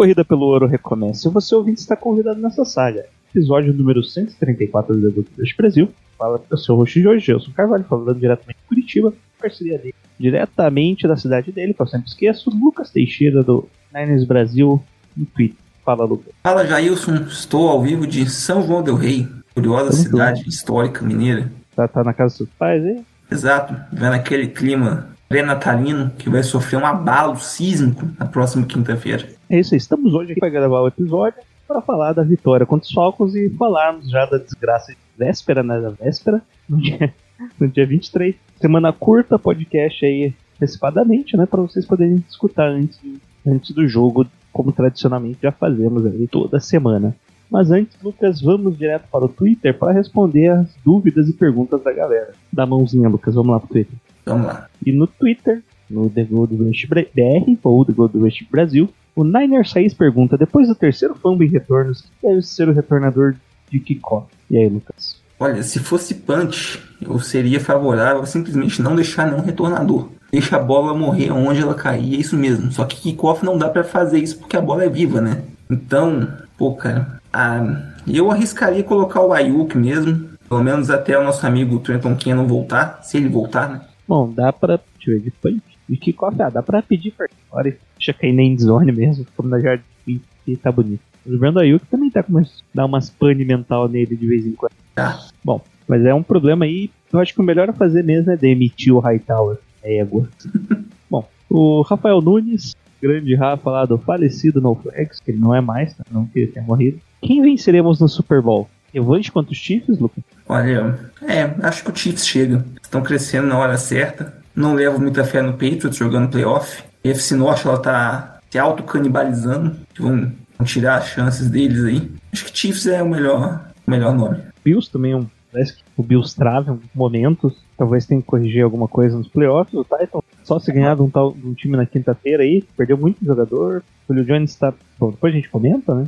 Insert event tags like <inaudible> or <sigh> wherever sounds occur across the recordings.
Corrida pelo ouro recomeça. E você ouvinte está convidado nessa saga. Episódio número 134 do Debut do Brasil. Fala, o host de hoje, o Carvalho, falando diretamente de Curitiba, parceria dele. Diretamente da cidade dele, que eu sempre esqueço, Lucas Teixeira do Niners Brasil no Twitter. Fala, Lucas. Fala Jailson, estou ao vivo de São João del Rei, curiosa Tamo cidade histórica mineira. Tá, tá na casa dos seus pais aí? Exato, vendo aquele clima pré-natalino que vai sofrer um abalo sísmico na próxima quinta-feira. É isso aí, estamos hoje aqui para gravar o episódio para falar da vitória contra os Falcons e falarmos já da desgraça de véspera, né? Da véspera, no dia, <laughs> no dia 23. Semana curta, podcast aí antecipadamente, né? Para vocês poderem escutar antes, antes do jogo, como tradicionalmente já fazemos aí toda semana. Mas antes, Lucas, vamos direto para o Twitter para responder as dúvidas e perguntas da galera. Dá a mãozinha, Lucas, vamos lá pro Twitter. Vamos lá. E no Twitter, no The Gold Rush BR, ou The Gold Rush Brasil, o Niner 6 pergunta: depois do terceiro fumble em retornos, quem deve ser o retornador de kickoff? E aí, Lucas? Olha, se fosse punch, eu seria favorável a simplesmente não deixar nenhum retornador. Deixa a bola morrer onde ela cair, é isso mesmo. Só que kickoff não dá pra fazer isso porque a bola é viva, né? Então, pô, cara, ah, eu arriscaria colocar o Ayuk mesmo, pelo menos até o nosso amigo Trenton Cannon voltar, se ele voltar, né? Bom, dá pra. Deixa eu ver de punch. De kickoff, ah, dá pra pedir fora e deixa cair na endzone mesmo, como na jardim e tá bonito. O Brando Ayuk também tá com umas, dá umas pane mental nele de vez em quando. Tá. Bom, mas é um problema aí. Eu acho que o melhor a fazer mesmo é demitir o Hightower. É égua. <laughs> Bom, o Rafael Nunes, grande Rafa lá do falecido No Flex, que ele não é mais, tá? não que ele tenha morrido. Quem venceremos no Super Bowl? Revanche contra os Chiefs, Lucas? Olha, é, acho que o Chiefs chega. Estão crescendo na hora certa. Não levo muita fé no Patriots jogando playoff. A FC Norte ela tá se auto-canibalizando. Vão, vão tirar as chances deles aí. Acho que Chiefs é o melhor, o melhor nome. Bills também é um. Parece que o Bills trava em momentos. Talvez tenha que corrigir alguma coisa nos playoffs. O Titan só se ganhar de um, tal, de um time na quinta-feira aí. Perdeu muito jogador. O Julio Jones tá. Bom, depois a gente comenta, né?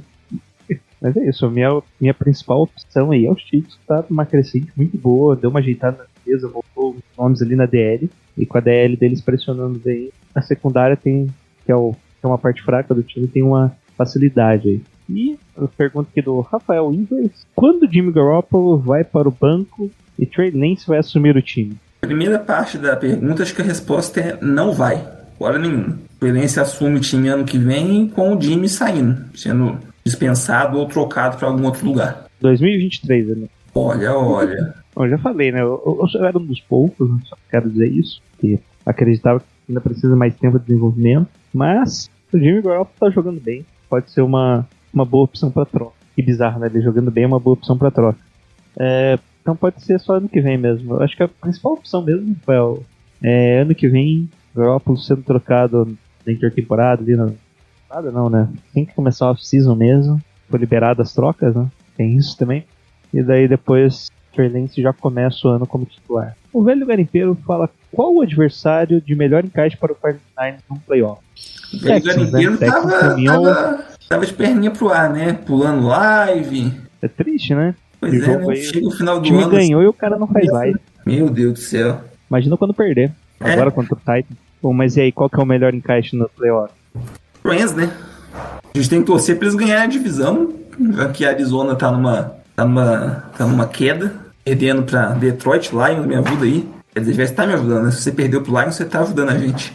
<laughs> Mas é isso, a minha, minha principal opção aí é o Chiefs, tá numa crescente muito boa, deu uma ajeitada na defesa, nomes ali na DL, e com a DL deles pressionando bem, a secundária tem, que é, o, que é uma parte fraca do time, tem uma facilidade aí. E a pergunta aqui do Rafael Ingles, quando o Jimmy Garoppolo vai para o banco e Trey Lance vai assumir o time? Primeira parte da pergunta, acho que a resposta é não vai. Hora nenhuma. O Elense assume o time ano que vem com o Jimmy saindo, sendo dispensado ou trocado para algum outro lugar. 2023, né? Olha, olha. Eu já falei, né? Eu, eu, eu era um dos poucos, né, só quero dizer isso, que acreditava que ainda precisa mais tempo de desenvolvimento, mas o Jimmy Garoppolo tá jogando bem, pode ser uma, uma boa opção para troca. Que bizarro, né? Ele jogando bem é uma boa opção para troca. É, então pode ser só ano que vem mesmo. Eu acho que a principal opção mesmo, Rafael, é ano que vem, Garoppolo sendo trocado na intertemporada ali na. Nada não, né? Tem que começar a off-season mesmo. Foi liberado as trocas, né? Tem isso também. E daí depois Lance já começa o ano como titular. O velho garimpeiro fala qual o adversário de melhor encaixe para o 49ers no playoff. O velho né? garimpeiro Texans tava, tava, tava de perninha pro ar, né? Pulando live. É triste, né? Pois O é, né? aí, Chega o final O do time ano. ganhou e o cara não faz live. Meu Deus do céu. Imagina quando perder. É. Agora contra o Titan. Bom, mas e aí, qual que é o melhor encaixe no playoff? Rams, né? A gente tem que torcer pra eles ganharem a divisão. Aqui a Arizona tá numa, tá numa, tá numa queda, perdendo pra Detroit, Lions me ajuda aí. Quer dizer, já está me ajudando, né? Se você perdeu pro Lions, você tá ajudando a gente.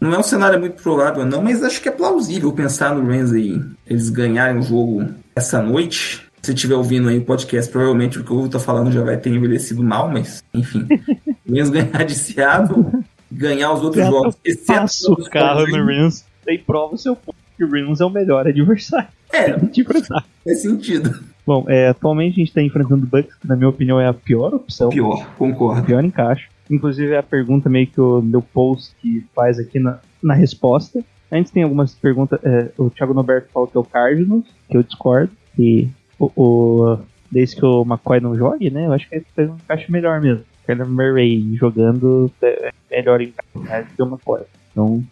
Não é um cenário muito provável, não, mas acho que é plausível pensar no Rams aí. Eles ganharem o jogo essa noite. Se estiver ouvindo aí o podcast, provavelmente o que eu tô falando já vai ter envelhecido mal, mas enfim. <laughs> Rams ganhar de Seattle, ganhar os outros jogos. exceto Passa o carro no Rams. E prova o seu ponto que o Rams é o melhor adversário. É, <laughs> faz sentido. Bom, é, atualmente a gente está enfrentando o Bucks, que na minha opinião é a pior opção. Pior, concordo. pior encaixe. Inclusive é a pergunta meio que o meu post que faz aqui na, na resposta. Antes tem algumas perguntas. é, o Thiago Norberto falou que é o Cardinals, que eu discordo. E o, o- desde que o McCoy não jogue, né? Eu acho que ele fez um encaixe melhor mesmo. Kyler Murray jogando é melhor encaixe que o McCoy. Então,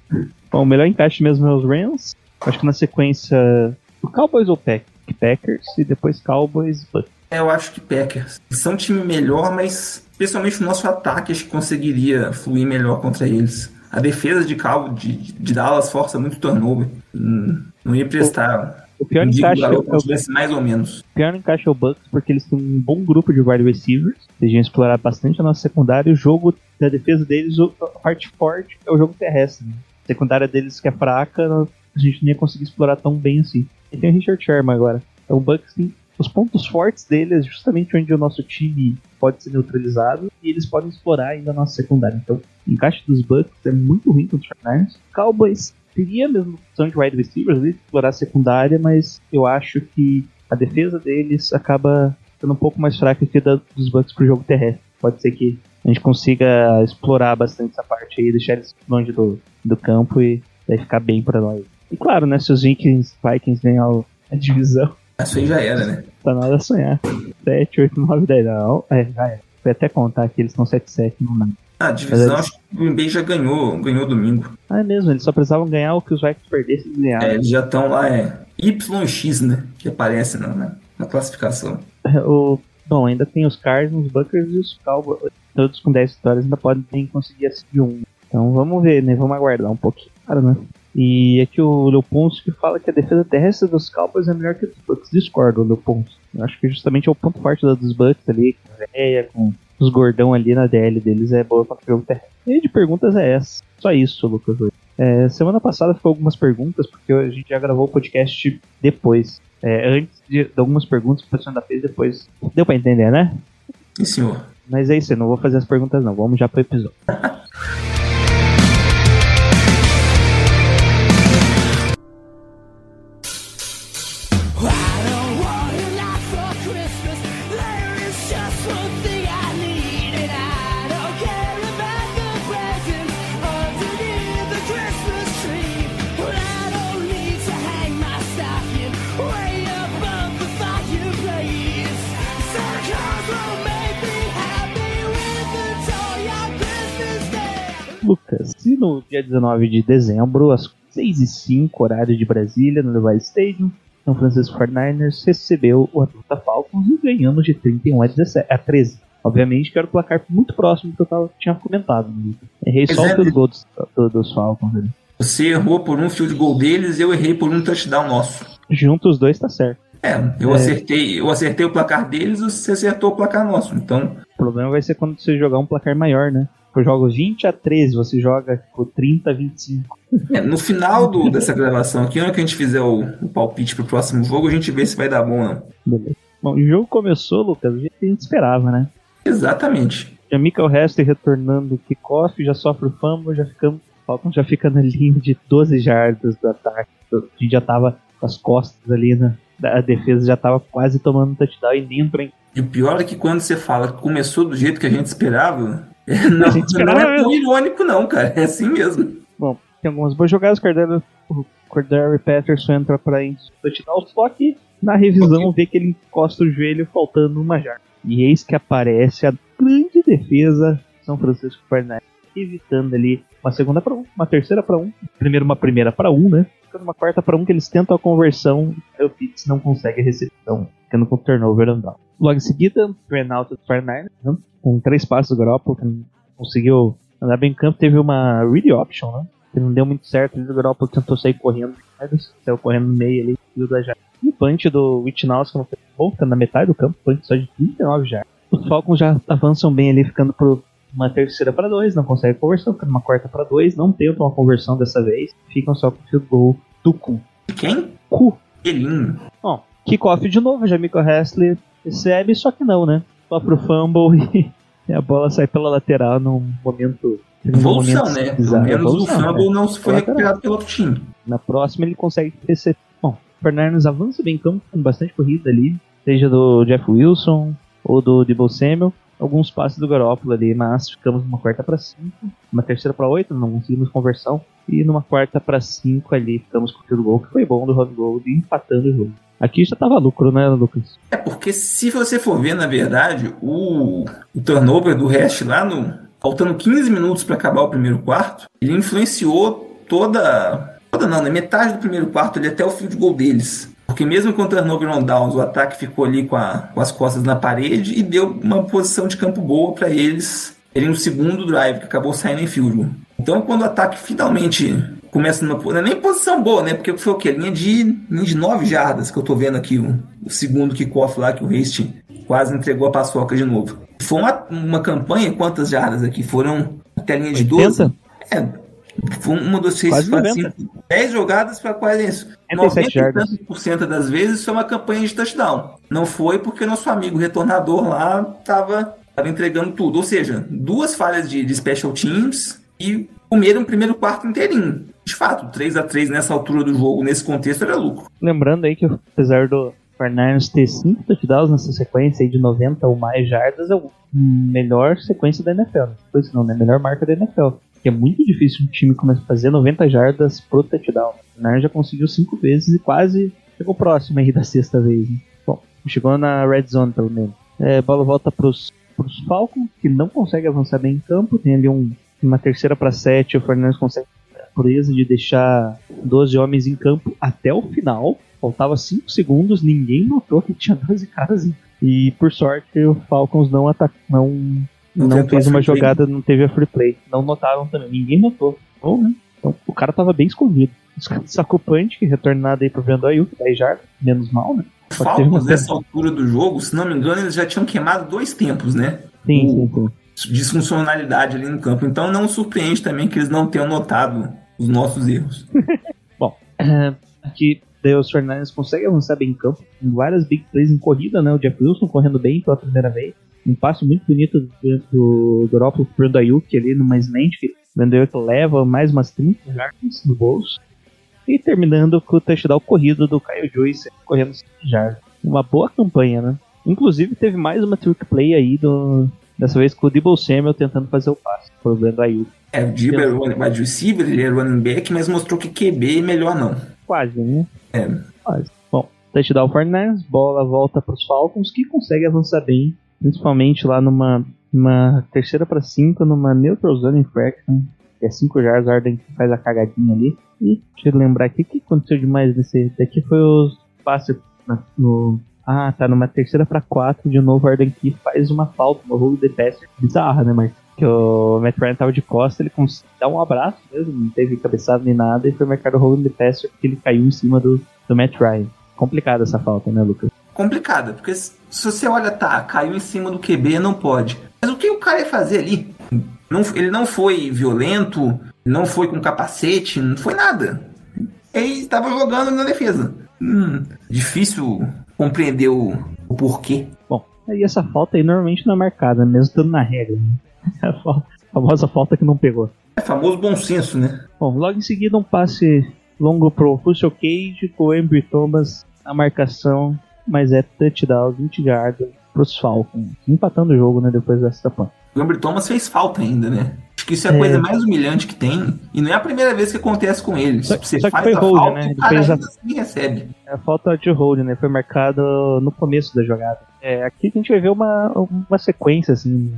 bom, o melhor encaixe mesmo é os Rams. Acho que na sequência o Cowboys ou Pack- Packers e depois Cowboys Bucks. É, eu acho que Packers. São um time melhor, mas especialmente o nosso ataque acho que conseguiria fluir melhor contra eles. A defesa de Cabo de, de Dallas força muito turnover. Hum, Não ia prestar. O pior o é o mais ou menos. pior encaixe é o Bucks porque eles têm um bom grupo de wide receivers. Eles iam explorar bastante a nossa secundária. E o jogo da defesa deles, o- a parte forte é o jogo terrestre. né? A secundária deles que é fraca, não- a gente não ia conseguir explorar tão bem assim. E tem o Richard Sherman agora. Então o Bucks os pontos fortes dele é justamente onde o nosso time pode ser neutralizado e eles podem explorar ainda a nossa secundária. Então, o encaixe dos Bucks é muito ruim contra os 49ers. Cowboys teria a mesma opção de wide receivers, ali, explorar a secundária, mas eu acho que a defesa deles acaba sendo um pouco mais fraca que a dos Bucks pro jogo terrestre. Pode ser que a gente consiga explorar bastante essa parte aí, deixar eles longe do, do campo e vai ficar bem pra nós. E claro, né, se os Vikings, Vikings ganhar a divisão, Isso aí já era, né? tá nada a sonhar. 7, 8, 9, 10, não. É, já é. Foi até contar que eles estão 7, 7, não dá. Ah, a divisão, Mas acho que o Green Bay já ganhou, ganhou domingo. Ah, é mesmo, eles só precisavam ganhar o que os Vikings perdessem e ganharam. É, eles já estão lá, é YX, né? Que aparece na, na, na classificação. O, bom, ainda tem os Cardinals, os Buckers e os Cowboys. Todos com 10 vitórias ainda podem conseguir assistir um. Então vamos ver, né? Vamos aguardar um pouquinho. Claro, né? E aqui o Leoponski fala que a defesa terrestre dos Cowboys é melhor que a dos Bucks. Discordo, Leoponski. Eu acho que justamente é o ponto forte da dos Bucks ali, com a Véia, com os gordão ali na DL deles, é boa contra o jogo terrestre. E de perguntas é essa. Só isso, Lucas. É, semana passada ficou algumas perguntas, porque a gente já gravou o podcast depois. É, antes de, de algumas perguntas que o pessoal ainda fez depois. Deu pra entender, né? Sim, senhor. Mas é isso, eu não vou fazer as perguntas não. Vamos já pro episódio. <laughs> no dia 19 de dezembro, às 6 e 05 horário de Brasília, no Levi Stadium, São Francisco 49ers recebeu o Atlanta Falcons e ganhamos de 31 a, 17, a 13. Obviamente que era o placar muito próximo do que eu tava, tinha comentado. Né? Errei só é, o field né? goal dos, do- dos Falcons ali. Você errou por um field goal deles, eu errei por um touchdown nosso. Juntos os dois tá certo. É, eu acertei, eu acertei o placar deles, você acertou o placar nosso. Então, O problema vai ser quando você jogar um placar maior, né? Eu jogo 20 a 13, você joga tipo, 30 a 25. é, no final do- dessa gravação aqui, na hora que a gente fizer o, o palpite pro próximo jogo, a gente vê se vai dar bom ou não. Beleza. Bom, o jogo começou, Lucas, do jeito que a gente esperava, né? Exatamente. Já Michael Hester retornando o kickoff, já sofre o fumble, já ficamos. Falcons já fica na <laughs> linha de 12 jardas do ataque. A gente já tava com as costas ali, né? A defesa já tava quase tomando touchdown e dentro, hein? E o pior é que quando você fala que começou do jeito que a gente esperava, <laughs> não, não é tão irônico, não, cara. É assim mesmo. Bom, tem algumas boas jogadas. O Cordero, o Cordero Patterson entra pra touchdown, só que na revisão vê que ele encosta o joelho faltando uma jarda. E eis que aparece a grande defesa de São Francisco 49ers, evitando ali uma segunda para um, uma terceira para um, primeiro uma primeira para um, né? Ficando uma quarta para um que eles tentam a conversão, aí o Pitts não consegue a recepção, ficando com turnover and down. Logo em seguida, Renato do 49ers, né? Com três passos do Garoppolo, que conseguiu andar bem em campo, teve uma read option, né? Que não deu muito certo, o Garoppolo tentou sair correndo, saiu correndo no meio ali, e o da jarda. E o punch do Witchnaus, que não foi bom, tá na metade do campo, punch só de 39 já. Os Falcons já avançam bem ali, ficando por uma terceira para dois, não consegue conversão, ficando uma quarta para dois, não tentam uma conversão dessa vez, ficam só com o field goal do cu. Quem? Cu. Elinho. Bom, kickoff de novo, Jamico Hessler recebe, só que não, né? Só pro fumble <laughs> e, a bola sai pela lateral num momento. Evolução, né? Pelo menos o fumble né? não se foi Lateral. recuperado pelo outro time. Na próxima ele consegue receber. Bom, o Fernandes avança bem em campo com bastante corrida ali, seja do Jeff Wilson ou do Debo Samuel. alguns passes do Garoppolo ali, mas ficamos numa quarta para 5, uma terceira para 8, não conseguimos conversão, e numa quarta para 5 ali ficamos com o goal, que foi bom do Rob Gold, empatando o jogo. Aqui já tava lucro, né, Lucas? É porque se você for ver, na verdade, o, o turnover do Hash lá no. Faltando 15 minutos para acabar o primeiro quarto, ele influenciou toda. Toda não, né? Metade do primeiro quarto ali até o field goal deles. Porque mesmo com o turnover on downs, o ataque ficou ali com, a- com as costas na parede e deu uma posição de campo boa para eles terem um segundo drive que acabou saindo em field goal. Então quando o ataque finalmente começa numa não é nem posição boa, né? Porque foi o quê? Linha de, linha de 9 jardas que eu tô vendo aqui, o, o segundo kickoff lá que o Hastings quase entregou a paçoca de novo. Foi uma, uma campanha, quantas jardas aqui? Foram até a linha de 12? 80? É, foi uma, duas, três, Quase quatro, 90. cinco, 10 jogadas para quase isso. 87 jardas. 90% das vezes foi uma campanha de touchdown. Não foi porque nosso amigo retornador lá tava, tava entregando tudo. Ou seja, duas falhas de, de special teams e comeram o primeiro quarto inteirinho. De fato, 3 a 3 nessa altura do jogo, nesse contexto, era lucro. Lembrando aí que apesar do Fernandes ter 5 touchdowns nessa sequência aí de 90 ou mais jardas, é a melhor sequência da NFL. Não sequência não, né? Melhor marca da NFL. Que é muito difícil um time começar a fazer 90 jardas pro touchdown. O Fernandes já conseguiu 5 vezes e quase chegou próximo aí da sexta vez. né? Bom, chegou na red zone pelo menos. É, bola volta pros, pros Falcons, que não consegue avançar bem em campo. Tem ali um, uma terceira para 7, o Fernandes consegue a proeza de deixar 12 homens em campo até o final. Faltava 5 segundos, ninguém notou que tinha 12 caras em E por sorte o Falcons não atacou, não, Não não, fez uma play. jogada, não teve a free play. Não notaram também, ninguém notou. Bom, né? Então o cara tava bem escondido. Sacou punch, retornado aí pro Brando Ayuk, 10 jardas, menos mal, né? Pode Falcons, nessa altura do jogo, se não me engano, eles já tinham queimado dois tempos, né? Sim, o- sim, sim. Disfuncionalidade ali no campo. Então não surpreende também que eles não tenham notado os nossos erros. <laughs> É, aqui Deus Fernandes consegue avançar bem em campo, com várias big plays em corrida, né? O Jeff Wilson correndo bem pela primeira vez. Um passe muito bonito do, Garoppolo pro Brando Ayuk ali numa slant, que o Brando Ayuk leva mais umas 30 jardas no bolso. E terminando com o touchdown corrido do Kyle Joyce, correndo 5 jardas. Uma boa campanha, né? Inclusive teve mais uma trick play aí, do, dessa vez com o Debo Samuel tentando fazer o passe pro Brando Ayuk. É, o Dibber era o wide receiver, ele era running back, mas mostrou que QB é melhor não. Quase, né? É, Quase. Bom, touchdown Fernandes, bola volta para os Falcons, que consegue avançar bem, principalmente lá numa, numa terceira para cinco, numa neutral zone infraction, que é 5 jardas, Arden que faz a cagadinha ali. E deixa eu lembrar aqui, o que aconteceu demais nesse daqui foi os passes na- no... Ah, tá, numa terceira para 4, de novo Arden que faz uma falta, uma hold the pass bizarra, né, Marcos? Que o Matt Ryan tava de costa, ele dá um abraço mesmo, não teve cabeçada nem nada, e foi marcado o hold the pass porque ele caiu em cima do, do Matt Ryan. Complicada essa falta, né, Lucas? complicada, porque se se você olha, tá, caiu em cima do QB, não pode. Mas o que o cara ia fazer ali? Não, ele não foi violento, não foi com capacete, não foi nada. Ele estava jogando na defesa. Hum, difícil compreender o, porquê. Bom, e essa falta aí normalmente não é marcada, mesmo estando na regra. Né? <laughs> A fa- famosa falta que não pegou. É famoso bom senso, né? Bom, logo em seguida um passe longo pro Russell Cage com o Embry Thomas na marcação, mas é touchdown, 20 jardas pros Falcons. Empatando o jogo, né, depois dessa pan. O Ambry Thomas fez falta ainda, né? Acho que isso é a É. coisa mais humilhante que tem. E não é a primeira vez que acontece com ele. Só- Você só que faz foi a hold, falta né? Ele fez a- assim recebe. É a falta de hold, né? Foi marcado no começo da jogada. É, aqui a gente vai ver uma, uma sequência, assim,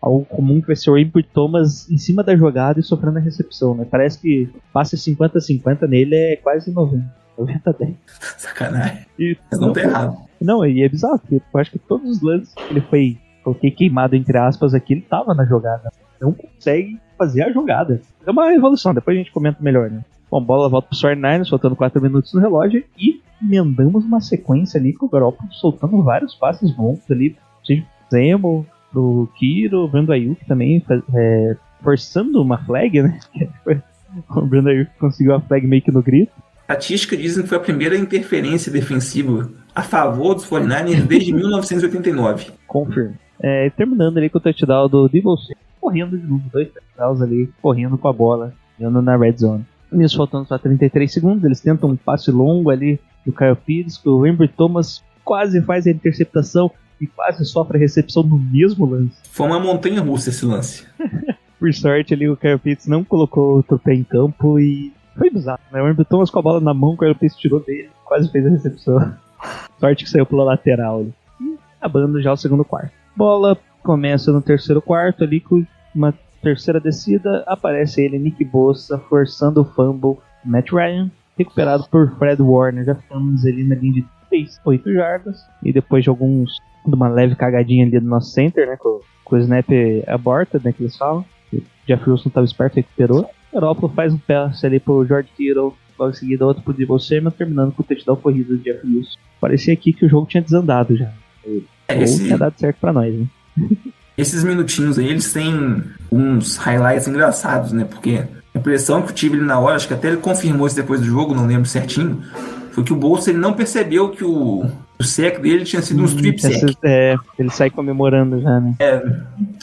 algo comum que vai ser o Embry Thomas em cima da jogada e sofrendo a recepção, né? Parece que passe 50-50 nele é quase 90. 90-10. Sacanagem. E Mas não tá errado. Não, e é bizarro, porque eu acho que todos os lances que ele foi, coloquei queimado entre aspas aqui, ele tava na jogada. Não consegue fazer a jogada. É uma evolução, depois a gente comenta melhor, né? Bom, bola volta pro 49ers, faltando 4 minutos no relógio, e emendamos uma sequência ali com o Garoppolo soltando vários passes bons ali, seja pro Zemo, pro Kiro, o Brando Ayuk também, é, forçando uma flag, né? <laughs> o Brando Ayuk conseguiu a flag meio que no grito. Estatística dizem que foi a primeira interferência defensiva a favor dos 49ers desde <laughs> 1989. Confirm. É, terminando ali com o touchdown do Devil correndo de novo, dois touchdowns ali, correndo com a bola, indo na red zone. Nisso faltando só 33 segundos, eles tentam um passe longo ali do Kyle Pires, que o Embry Thomas quase faz a interceptação e quase sofre a recepção no mesmo lance. Foi uma montanha russa esse lance. <laughs> Por sorte ali o Kyle Pitts não colocou o pé em campo e foi bizarro, né? O Andrew Thomas com a bola na mão, o Kyle Pitts tirou dele, quase fez a recepção. <laughs> Sorte que saiu pela lateral ali. E acabando já o segundo quarto. Bola começa no terceiro quarto ali com uma terceira descida, aparece ele, Nick Bossa, forçando o fumble, Matt Ryan, recuperado por Fred Warner, já ficamos ali na linha de 3, 8 jardas, e depois de alguns, de uma leve cagadinha ali do nosso center, né, com, com o snap aborted, né, que eles falam, Jeff Wilson estava esperto, recuperou, Garoppolo faz um passe ali pro George Kittle, logo em seguida outro pro Debo Samuel, terminando com o touchdown corrido do Jeff Wilson. Parecia aqui que o jogo tinha desandado já. É, Ou esse- tinha dado certo pra nós, né? Esses minutinhos aí, eles têm uns highlights engraçados, né? Porque a impressão que eu tive na hora, acho que até ele confirmou isso depois do jogo, não lembro certinho, foi que o Bolsa ele não percebeu que o, o sec dele tinha sido um strip Essa- sec. é, ele sai comemorando já, né?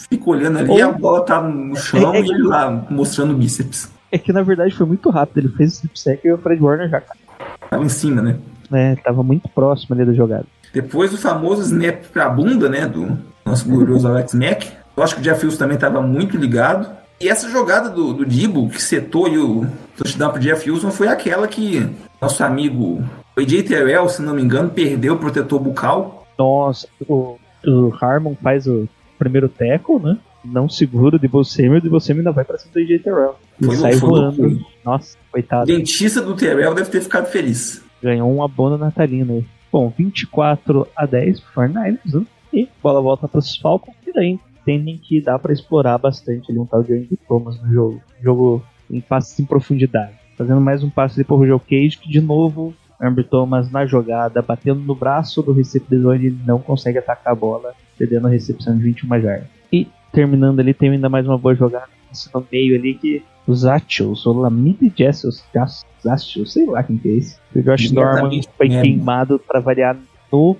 Fica olhando ali, Ou- a bola tá no chão É- é e ele lá mostrando o bíceps. É que na verdade foi muito rápido, ele fez o strip sack e o Fred Warner já Tava em cima, né? né, tava muito próximo ali da jogada. Depois o famoso snap pra bunda, né? Do nosso glorioso Alex Mack. Eu acho que o Jeff Wilson também estava muito ligado. E essa jogada do, do Dibo, que setou aí o touchdown pro Jeff Wilson, foi aquela que nosso amigo o AJ Terrell, se não me engano, perdeu o protetor bucal. Nossa, o, o Harmon faz o primeiro tackle, né? Não segura o Debo Samuel, o Debo Samuel ainda vai pra cima do AJ Terrell. E Foi sai foi voando. Nossa, O coitado. dentista do Terrell deve ter ficado feliz. Ganhou um abono natalino aí. Bom, 24 a 10 pro 49ers, né? E bola volta para os Falcons, e daí entendem que dá para explorar bastante ali um tal de Andy Thomas no jogo. Jogo em passes em profundidade. Fazendo mais um passe ali pro Roger Cage, que de novo, Amber Thomas na jogada, batendo no braço do recebedor, ele não consegue atacar a bola, perdendo a recepção de 21 jardas. E terminando ali, tem ainda mais uma boa jogada no meio ali que os Achos, o Lamide Jessels, Achos, sei lá quem que é esse. O Josh Norman foi É. queimado para variar no,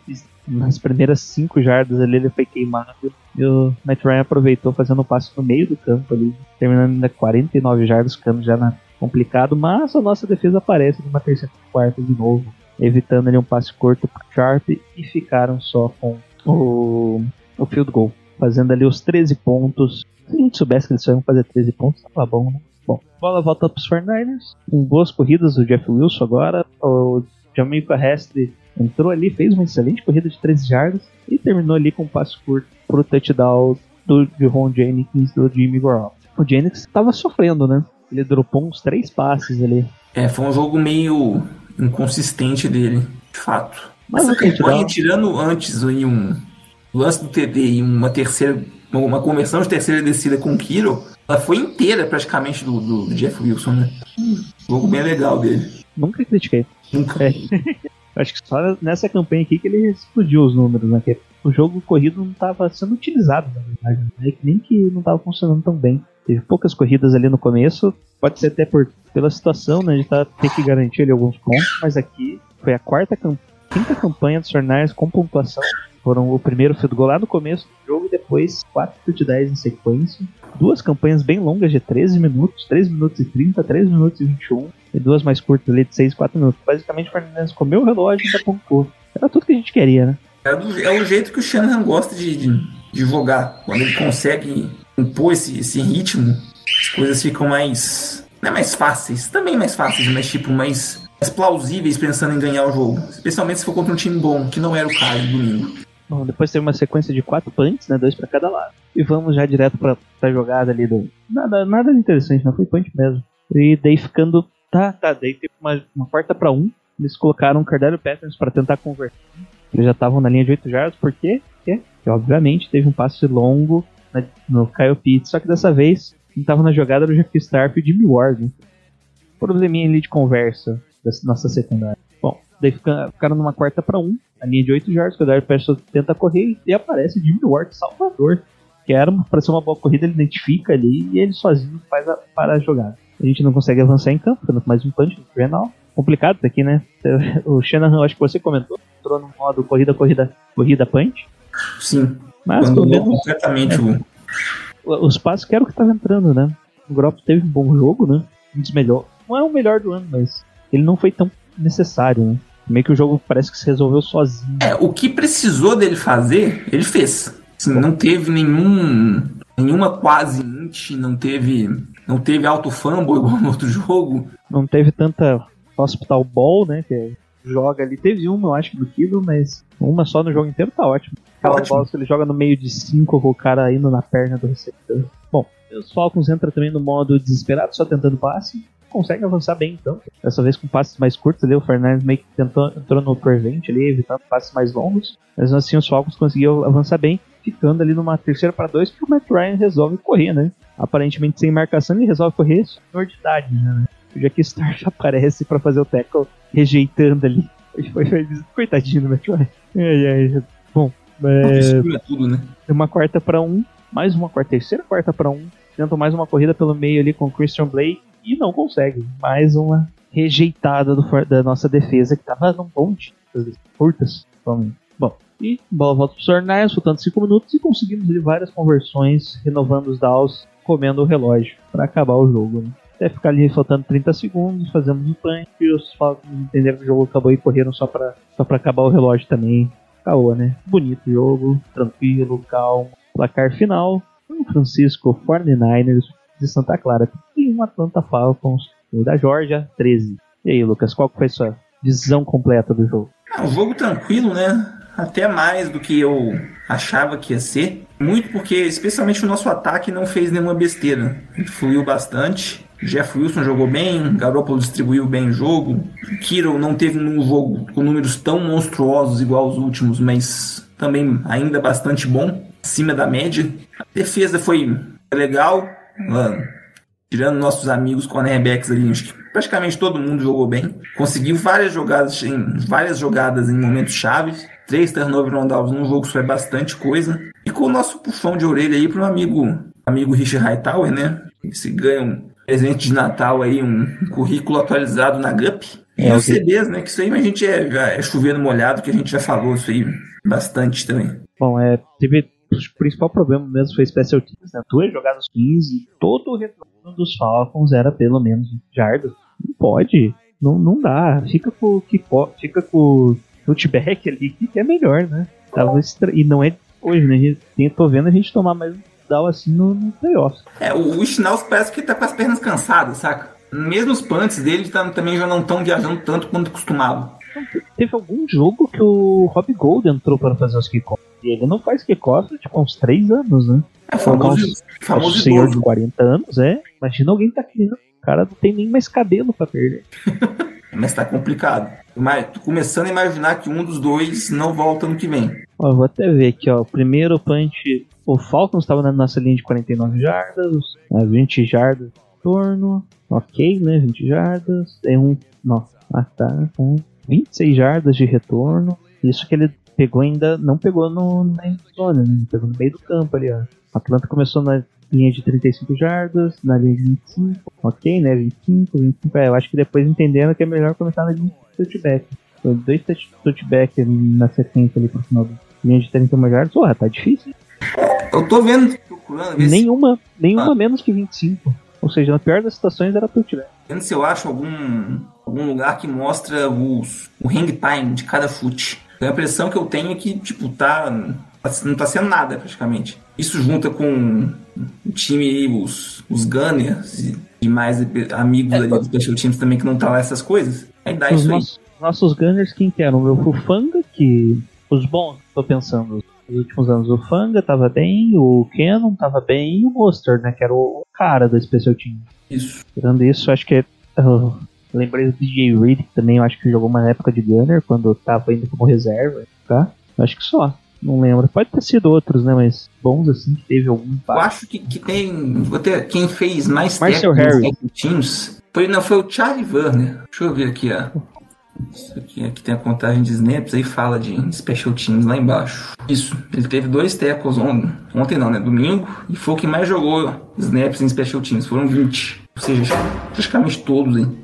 nas primeiras 5 jardas ali, ele foi queimado. E o Matt Ryan aproveitou fazendo um passe no meio do campo ali, terminando ainda 49 jardas, ficando já na, complicado, mas a nossa defesa aparece numa terceira e quarta de novo, evitando ali um passe curto pro Sharp e ficaram só com o, o field goal, fazendo ali os 13 pontos. Se a gente soubesse que eles só iam fazer 13 pontos, tava bom, né? Bom, bola volta para os 49ers, com boas corridas do Jeff Wilson agora, o Jamaica Hestley entrou ali, fez uma excelente corrida de 13 jardas e terminou ali com um passe curto pro touchdown do Ron Jennings do Jimmy Garoppolo. O Jennings estava sofrendo, né? Ele dropou uns três passes ali. É, foi um jogo meio inconsistente dele, de fato. Mas Essa campanha, tirando antes aí um lance do TD e uma terceira, uma- uma conversão de terceira descida com o Kiro, ela foi inteira praticamente do, do Jeff Wilson, né? Jogo bem legal dele. Nunca critiquei. Nunca. É. <laughs> Acho que só nessa campanha aqui que ele explodiu os números, né? Que o jogo corrido não estava sendo utilizado, na verdade. Né? Que Nem que não estava funcionando tão bem. Teve poucas corridas ali no começo. Pode ser até por, pela situação, né? De tá, ter que garantir ali alguns pontos. Mas aqui foi a quarta quinta campanha dos Fornais com pontuação. Foram o primeiro field goal lá no começo do jogo e depois 4 de 10 em sequência. Duas campanhas bem longas de 13 minutos, 3 minutos e 30, 3 minutos e 21. E duas mais curtas ali de 6 4 minutos. Basicamente o Fernandes comeu o relógio e ainda pontuou. Era tudo que a gente queria, né? É, do- é o jeito que o Shanahan gosta de, de, de jogar. Quando ele consegue impor esse, esse ritmo, as coisas ficam mais. Não é mais fáceis, também mais fáceis, mas tipo, mais, mais plausíveis pensando em ganhar o jogo. Especialmente se for contra um time bom, que não era o caso do domingo. Bom, depois teve uma sequência de quatro punts, né? Dois pra cada lado. E vamos já direto pra, pra jogada ali do. Nada, nada interessante, não foi punch mesmo. E daí ficando. Tá, tá. Daí teve uma, uma quarta pra um. Eles colocaram o Cardano Patterns pra tentar converter. Eles já estavam na linha de 8 jardas, por quê? Porque, obviamente teve um passe longo na- no Kyle Pitts, só que dessa vez quem tava na jogada era o Jeff Starp e Jimmy Ward. Né? Probleminha ali de conversa da nossa secundária. Bom, daí fica- ficaram numa quarta pra um, a linha de 8 jardas, que o Dario Peterson tenta correr e aparece o Jimmy Ward Salvador, que era pra ser uma boa corrida, ele identifica ali e ele sozinho faz a, para a jogada. A gente não consegue avançar em campo, ficando mais um punch no Renal. Complicado isso aqui, né? <laughs> O Shanahan, acho que você comentou, entrou no modo corrida, corrida, corrida punch. Sim. Mas pelo menos completamente o. os passos que era o que estava entrando, né? O Grop teve um bom jogo, né? Um dos melhores. Não é o melhor do ano, mas ele não foi tão necessário, né? Meio que o jogo parece que se resolveu sozinho. É, o que precisou dele fazer, ele fez. Assim, não teve nenhum. nenhuma quase int, não teve. não teve auto fumble <laughs> igual no outro jogo. Não teve tanta Hospital Ball, né? Que joga ali. Teve uma, eu acho, do Kilo, mas uma só no jogo inteiro tá ótimo. Aquela Ótimo. bola que ele joga no meio de cinco com o cara indo na perna do receptor. Bom, os Falcons entram também no modo desesperado, só tentando passe. Consegue avançar bem, então. Dessa vez com passes mais curtos ali, o Fernandes meio que tentou, entrou no prevent ali, evitando passes mais longos. Mas assim, os Falcons conseguiram avançar bem, ficando ali numa terceira para dois, porque o Matt Ryan resolve correr, né? Aparentemente sem marcação, ele resolve correr senhor de idade, né? O Jack Star já <laughs> aparece pra fazer o tackle, rejeitando ali. Foi, foi, coitadinho do Matt Ryan. Ai, ai. Bom, é, Segura tudo, né? uma quarta para um, mais uma quarta, terceira quarta para um. Tentam mais uma corrida pelo meio ali com o Christian Blake e não consegue. Mais uma rejeitada do da nossa defesa que tava num das Curtas. Bom, e bola volta pro Sornais, faltando 5 minutos e conseguimos ali várias conversões, renovando os downs, comendo o relógio para acabar o jogo. Né? Até ficar ali faltando 30 segundos, fazemos um punch e os Falcons entenderam que o jogo acabou e correram só pra, só pra acabar o relógio também. Caô, né? Bonito jogo, tranquilo, calmo. Placar final: São Francisco 49ers de Santa Clara e um Atlanta Falcons da Georgia 13. E aí, Lucas, qual foi a sua visão completa do jogo? É um jogo tranquilo, né? Até mais do que eu achava que ia ser. Muito porque, especialmente o nosso ataque, não fez nenhuma besteira. Ele fluiu bastante. Jeff Wilson jogou bem, Garoppolo distribuiu bem o jogo. Kiro não teve um jogo com números tão monstruosos igual os últimos, mas também ainda bastante bom, acima da média. A defesa foi legal, mano. Tirando nossos amigos cornerbacks ali, acho que praticamente todo mundo jogou bem. Conseguiu várias jogadas em, várias jogadas em momentos chaves. Três turnover on downs num jogo, isso é bastante coisa. E com o nosso puxão de orelha aí pro amigo, amigo Richard Hightower, né? Se ganha um presente de Natal aí, um, currículo atualizado na GUP. E É, os ok. CDs, né? Que isso aí a gente é, já é chover no molhado, que a gente já falou isso aí bastante também. Bom, é, teve o principal problema mesmo foi Special Teams, né? Duas jogadas 15, todo o retorno dos Falcons era pelo menos 20 jardas. Não pode, não, não dá. Fica com o que fica com o touchback ali que é melhor, né? Tava. E não é hoje, né? Gente, tô vendo a gente tomar mais um down assim no, no playoffs. É, o, o Schnauz parece que tá com as pernas cansadas, saca? Mesmo os punts dele tá- também já não estão viajando tanto quanto costumava. Teve algum jogo que o Rob Gold entrou para fazer os kickoffs. E ele não faz kickoff há tipo uns 3 anos, né? É famoso, Nossa, famoso o senhor de idoso. 40 anos, é. Imagina alguém tá criando. O cara não tem nem mais cabelo pra perder. <laughs> Mas tá complicado. Mas tô começando a imaginar que um dos dois não volta no que vem. Ó, vou até ver aqui, ó. Primeiro punch. O Falcons estava na nossa linha de 49 jardas, né, 20 jardas de torno. Ok, né? 20 jardas. Tem um. Não. Ah, tá, tá. 26 jardas de retorno. Isso que ele pegou ainda. Não pegou no, na zona, né? Pegou no meio do campo ali, ó. Atlanta começou na linha de 35 jardas, na linha de 25. Ok, né? 25, 25. É, eu acho que depois entenderam que é melhor começar na linha de touchback. Foi dois touch- touchback na sequência ali pro final da linha de 31 jardas. Porra, tá difícil. Eu tô vendo, procurando, ver se, Nenhuma, nenhuma Ah. menos que 25. Ou seja, na pior das situações era touchback. vendo se eu acho algum, algum lugar que mostra os, o hang time de cada foot. A impressão que eu tenho é que, tipo, tá. Não tá sendo nada, praticamente. Isso junta com o time aí, os, os Gunners e demais amigos ali dos Special Teams também que não tá lá essas coisas. Aí dá Os É isso aí. nossos, nossos Gunners, quem que eram? O Fufanga, que. Os bons, tô pensando. Nos últimos anos, o Fanga tava bem, o Cannon tava bem e o Monster, né? Que era o cara do Special Team. Isso. Tirando isso, acho que é. eu lembrei do DJ Reed, que também eu acho que jogou uma época de Gunner, quando tava indo como reserva, tá? Eu acho que só. Não lembro. Pode ter sido outros, né? Mas bons assim, que teve algum Eu impacto. acho que, que tem. Vou ter, quem fez mais Marcel nos Teams foi, não, foi o Charlie Werner. Deixa eu ver aqui, ó. Isso aqui, aqui tem a contagem de snaps, aí fala de Special Teams lá embaixo. Isso, ele teve dois tackles on, ontem não, né? Domingo, e foi o que mais jogou snaps em Special Teams, foram 20. Ou seja, praticamente todos, hein?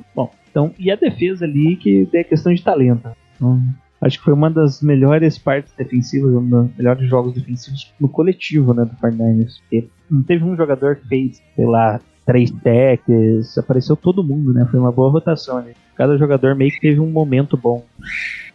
Bom, então, e a defesa ali, que é questão de talento. Então, acho que foi uma das melhores partes defensivas, um dos melhores jogos defensivos no coletivo, né, do 49ers. Porque não teve um jogador que fez, sei lá, três tackles, apareceu todo mundo, né? Foi uma boa rotação ali. Cada jogador meio que teve um momento bom.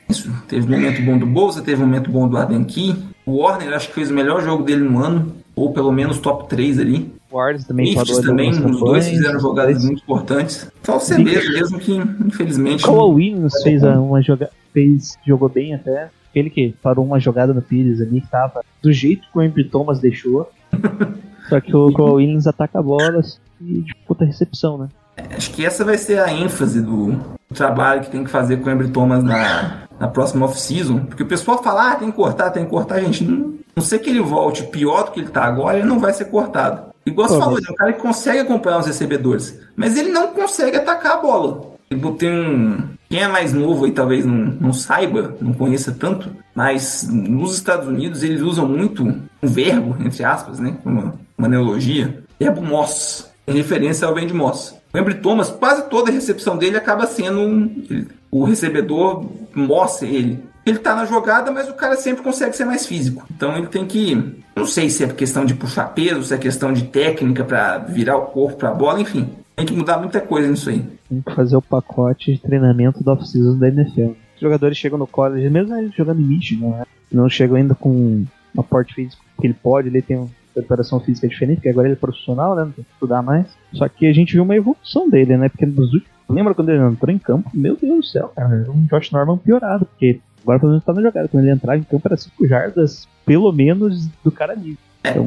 Isso. Teve um momento bom do Bolsa, teve um momento bom do Arden Key. O Warner acho que fez o melhor jogo dele no ano, ou pelo menos top 3 ali. Warriors também falou também, os dois fizeram jogadas dois- muito importantes. Só o CD mesmo que, infelizmente. Kawhi Williams fez uma joga fez jogou bem até. Aquele que parou uma jogada no Pires ali que tava do jeito que o Embry Thomas deixou. <laughs> Só que o Kawhi Williams ataca a bola e disputa a recepção, né? Acho que essa vai ser a ênfase do, do trabalho que tem que fazer com o Embry Thomas na, na próxima off-season. Porque o pessoal fala, ah, tem que cortar, tem que cortar. Gente, não, não sei que ele volte pior do que ele tá agora, ele não vai ser cortado. Igual você falou, é um cara que consegue acompanhar os recebedores. Mas ele não consegue atacar a bola. Ele tem um... Quem é mais novo aí talvez não, não saiba, não conheça tanto, mas nos Estados Unidos eles usam muito um verbo, entre aspas, né? Uma, uma neologia. Verbo moss, em referência ao Randy Moss. O Embry Thomas, quase toda a recepção dele acaba sendo um, ele- o recebedor mossa ele. Ele tá na jogada, mas o cara sempre consegue ser mais físico. Então ele tem que. Não sei se é questão de puxar peso, se é questão de técnica pra virar o corpo pra bola, enfim. Tem que mudar muita coisa nisso aí. Tem que fazer o pacote de treinamento da off-season da NFL. Os jogadores chegam no college, mesmo eles jogando em Michigan, né? Não chegam ainda com um aporte físico que ele pode, ele tem uma preparação física diferente, porque agora ele é profissional, né? Não tem que estudar mais. Só que a gente viu uma evolução dele, né? Porque nos últimos. Lembra quando ele entrou em campo? Meu Deus do céu, cara. Um Josh Norman piorado, porque agora pelo menos tá na jogada. Quando ele entrar em campo era 5 jardas, pelo menos, do cara livre. Então,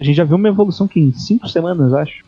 a gente já viu uma evolução que em 5 semanas, acho.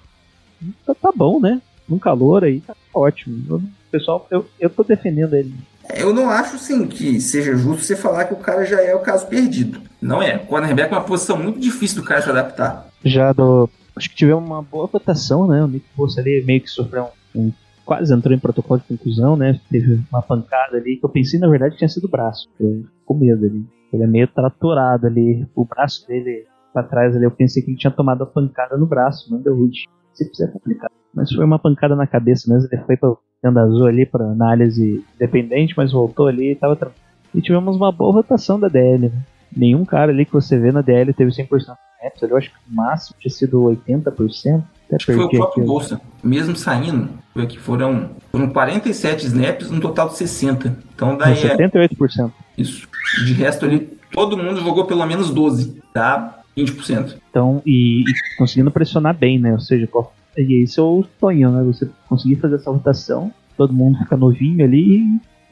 Tá, tá bom, né? Num calor aí, tá ótimo. Eu- pessoal, eu, eu tô defendendo ele. Eu não acho, sim, que seja justo você falar que o cara já é o caso perdido. Não é. O cornerback é uma posição muito difícil do cara se adaptar. Já do. Acho que tivemos uma boa votação, né? O Nick Bosa ali meio que sofreu um, um- Quase entrou em protocolo de conclusão, né? Teve uma pancada ali que eu pensei, na verdade, tinha sido o braço. Eu com medo ali. Ele é meio tratorado ali. O braço dele pra trás ali, eu pensei que ele tinha tomado a pancada no braço, não deu rude. Se quiser complicado. Mas foi uma pancada na cabeça mesmo. Ele foi pra tenda azul ali pra análise independente, mas voltou ali e tava tranquilo. E tivemos uma boa rotação da DL, né? Nenhum cara ali que você vê na DL teve 100% de snaps. Eu acho que o máximo tinha sido 80%. Até foi o próprio. Bolsa. Mesmo saindo, foi que foram, foram 47 snaps no total de 60. Então daí é 78%. isso. De resto ali, todo mundo jogou pelo menos 12, tá? 20%. Então, e, e conseguindo pressionar bem, né? Ou seja, qual- e esse é o sonho, né? Você conseguir fazer essa rotação, todo mundo fica novinho ali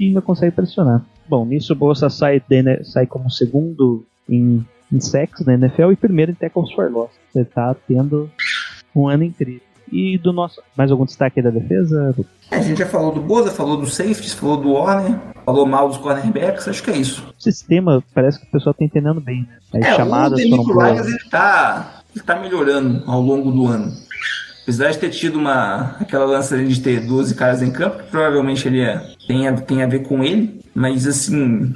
e, ainda consegue pressionar. Bom, nisso o Bolsa sai, da N- sai como segundo em, em sacks na NFL e primeiro em tackles for loss. Você tá tendo um ano incrível. E do nosso. Mais algum destaque aí da defesa? É, a gente já falou do Boza, falou do safeties, falou do Warner, falou mal dos cornerbacks, acho que é isso. O sistema parece que o pessoal tá entendendo bem, né? As É, o chamadas foram Demico Ryans boas. ele tá, ele tá melhorando ao longo do ano. Apesar de ter tido uma aquela lança de ter 12 caras em campo, que provavelmente ele é, tem, a, tem a ver com ele, mas assim,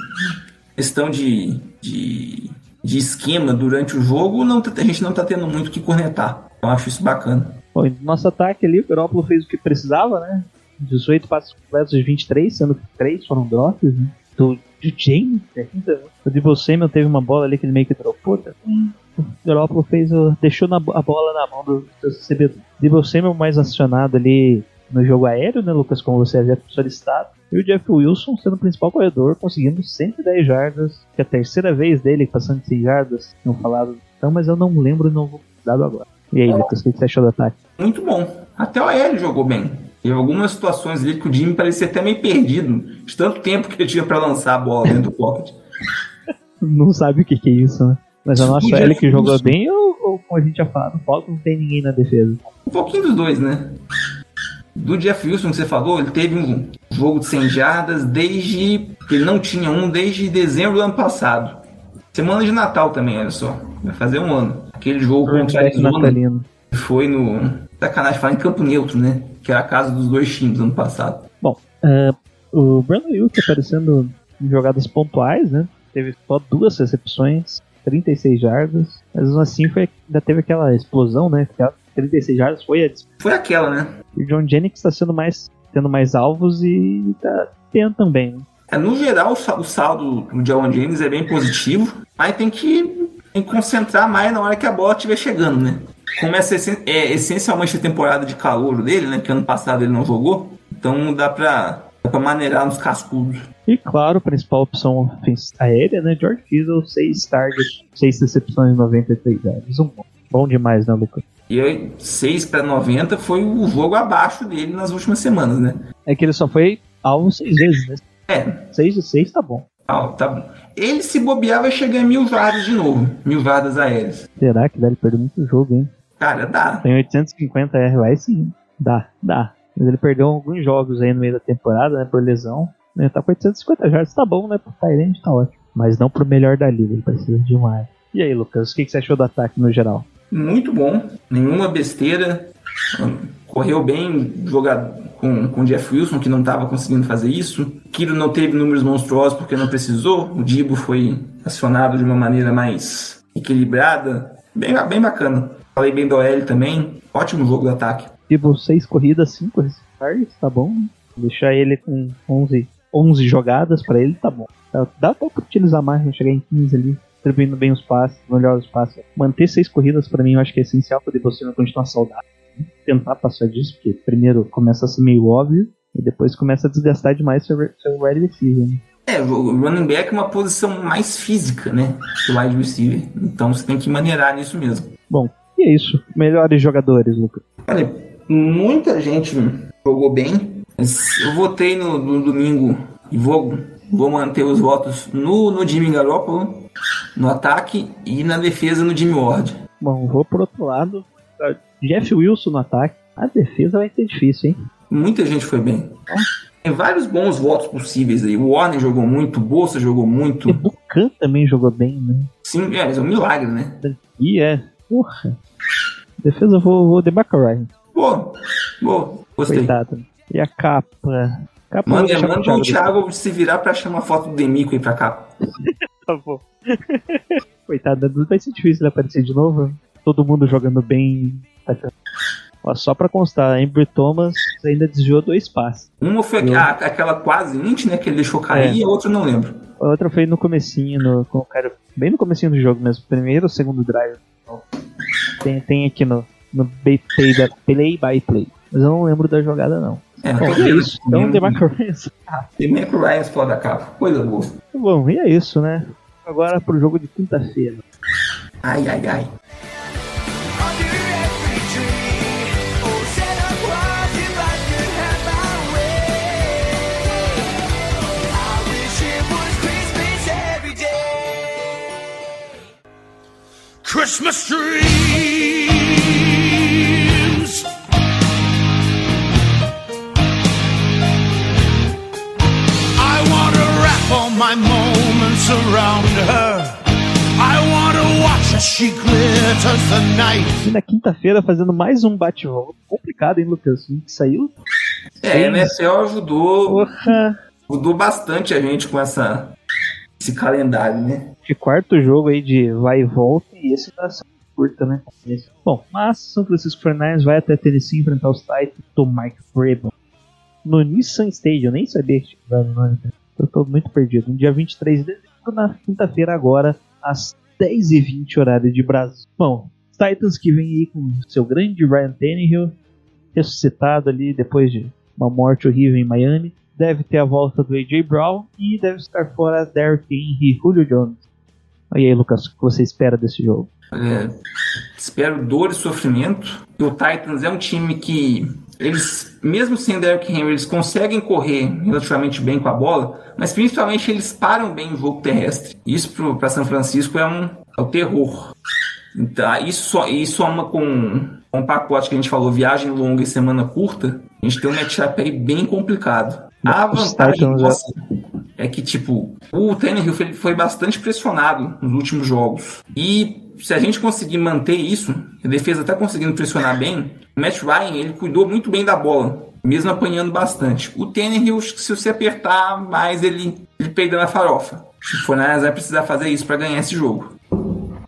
questão de, de, de esquema durante o jogo, não, tá- a gente não tá tendo muito o que cornetar. Eu acho isso bacana. Bom, no nosso ataque ali, o Garoppolo fez o que precisava, né? 18 passos completos de 23, sendo que 3 foram drops, né? Do de James ainda. O Debo Samuel teve uma bola ali que ele meio que dropou. Tá? O Garoppolo fez, deixou na a bola na mão do, do recebedor. Debo Samuel mais acionado ali no jogo aéreo, né, Lucas? Como você havia solicitado. E o Jeff Wilson sendo o principal corredor, conseguindo 110 jardas. Que é a terceira vez dele passando de 100 jardas. Não falado então, mas eu não lembro não vou dado agora. E aí, Lucas, o que você achou do ataque? Muito bom. Até o AL jogou bem. Teve algumas situações ali que o Jimmy parecia até meio perdido, de tanto tempo que ele tinha pra lançar a bola dentro do pocket. <laughs> não sabe o que, que é isso, né? Mas a Isso nossa podia L que jogou isso. bem ou, ou como a gente já falou, no Falcons não tem ninguém na defesa. Um pouquinho dos dois, né? Do Jeff Wilson que você falou, ele teve um jogo de 100 jardas desde. Ele não tinha um desde dezembro do ano passado. Semana de Natal também, olha só. Vai fazer um ano. Aquele jogo contra a back Arizona foi no. Sacanagem, falar em campo neutro, né? Que era a casa dos dois times ano passado. Bom, é, o Brandon Yuki aparecendo em jogadas pontuais, né? Teve só duas recepções, 36 jardas. Mas assim foi, ainda teve aquela explosão, né? Aquela 36 jardas foi a Foi aquela, né? o John Jennings está sendo mais tendo mais alvos e tá tendo também. Né? É, no geral, o sa- o saldo do Jawan James é bem positivo, mas tem que, tem que concentrar mais na hora que a bola estiver chegando, né? Essen- é essencialmente a temporada de calor dele, né? Que ano passado ele não jogou, então dá pra, dá pra maneirar nos cascudos. E claro, a principal opção aérea, né? George Kittle, 6 targets, 6 recepções, 93 yards. Um bom. Demais, né, Lucas? E aí, 6 para 90 foi o jogo abaixo dele nas últimas semanas, né? É que ele só foi alvo 6 vezes, né? É, 6 de 6 tá bom. Ah, tá bom. Ele se bobear vai chegar em mil jardas de novo. Mil jardas aéreas. Será que dá? Ele perdeu muito jogo, hein? Cara, dá. Tem 850 R, vai sim. Dá, dá. Mas ele perdeu alguns jogos aí no meio da temporada, né? Por lesão. Ele tá com 850 jardas, tá bom, né? Pro Tyrande tá ótimo. Mas não pro melhor da liga, ele precisa de mais. E aí, Lucas, o que, que você achou do ataque no geral? Muito bom. Nenhuma besteira. Correu bem jogar com, com o Jeff Wilson, que não estava conseguindo fazer isso. Kiro não teve números monstruosos porque não precisou. O Dibo foi acionado de uma maneira mais equilibrada. Bem, bem bacana. Falei bem do OL também. Ótimo jogo do ataque. Tipo, 6 corridas, 5 targets, tá bom. né? Deixar ele com 11, 11 jogadas pra ele, tá bom. Dá, dá até pra utilizar mais, né? chegar em 15 ali. Distribuindo bem os passes, melhor os passes. Manter 6 corridas pra mim eu acho que é essencial pra você não continuar saudável. Tentar passar disso, porque primeiro começa a ser meio óbvio. E depois começa a desgastar demais seu, seu wide receiver. Né? É, o running back é uma posição mais física, né? Que o wide receiver. Então você tem que maneirar nisso mesmo. Bom, e é isso. Melhores jogadores, Lucas. Olha, muita gente jogou bem. mas Eu votei no, no domingo e vou, vou manter os votos no, no Jimmy Garoppolo, no ataque e na defesa no Jimmy Ward. Bom, vou por outro lado. Jeff Wilson no ataque. A defesa vai ser difícil, hein? Muita gente foi bem. Tem vários bons votos possíveis aí. O Warner jogou muito, o Bolsa jogou muito. E Bucan também jogou bem, né? Sim, é, é um milagre, né? E é. Porra. Defesa eu vou, vou de Ryan. Boa, boa, gostei. Coitado. E a capa? Capa Manda, manda o Thiago Thiago se virar pra achar uma foto do Demico aí pra cá. <laughs> Tá bom. Coitado, vai ser difícil ele aparecer de novo. Todo mundo jogando bem. Ó, só pra constar, a Embry Thomas ainda desviou dois passes. Uma foi Eu- a- aquela quase int, né? Que ele deixou cair, É. e a outra não lembro. A outra foi no comecinho, no, com o cara, bem no comecinho do jogo mesmo. Primeiro ou segundo drive. Tem, tem aqui no, no play, da- play by play. Mas eu não lembro da jogada, não. É, Bom, é isso. Então. DeMarco. Ah, Demico Ryan fora da capa. Coisa boa. bom, e é isso, né? Agora pro jogo de quinta-feira. Ai, ai, ai. Christmas dreams. I want to wrap all my moments around her. I want to watch as she glitters the night. E na quinta-feira fazendo mais um bate-volta. Complicado, hein, Lucas? A gente saiu. É, a NFL ajudou, Porra. ajudou bastante a gente com essa, esse calendário, né? De quarto jogo aí de vai e volta. E esse tá curta, né? Esse. Bom, mas São Francisco 49ers vai até Tennessee enfrentar os Titans do Mike Vrabel. No Nissan Stadium. Eu nem sabia que tinha no nome. Eu tô muito perdido. No dia 23 de dezembro, na quinta-feira agora, às 10h20 horário de Brasil. Bom, Titans que vem aí com seu grande Ryan Tannehill, ressuscitado ali depois de uma morte horrível em Miami. Deve ter a volta do AJ Brown e deve estar fora Derrick Henry e Julio Jones. E aí, Lucas, o que você espera desse jogo? É, espero dor e sofrimento. O Titans é um time que eles, mesmo sem Derrick Henry, eles conseguem correr relativamente bem com a bola, mas principalmente eles param bem o jogo terrestre. Isso para São Francisco é um, é o terror. Então, isso, só- isso soma com, com um pacote que a gente falou, viagem longa e semana curta, a gente tem um matchup aí bem complicado. A vantagem já- é que, tipo, o Tannehill foi, bastante pressionado nos últimos jogos. E se a gente conseguir manter isso, a defesa tá conseguindo pressionar bem, o Matt Ryan, ele cuidou muito bem da bola, mesmo apanhando bastante. O Tannehill, se você apertar mais, ele, ele peida na farofa. O Fornaz vai precisar fazer isso para ganhar esse jogo.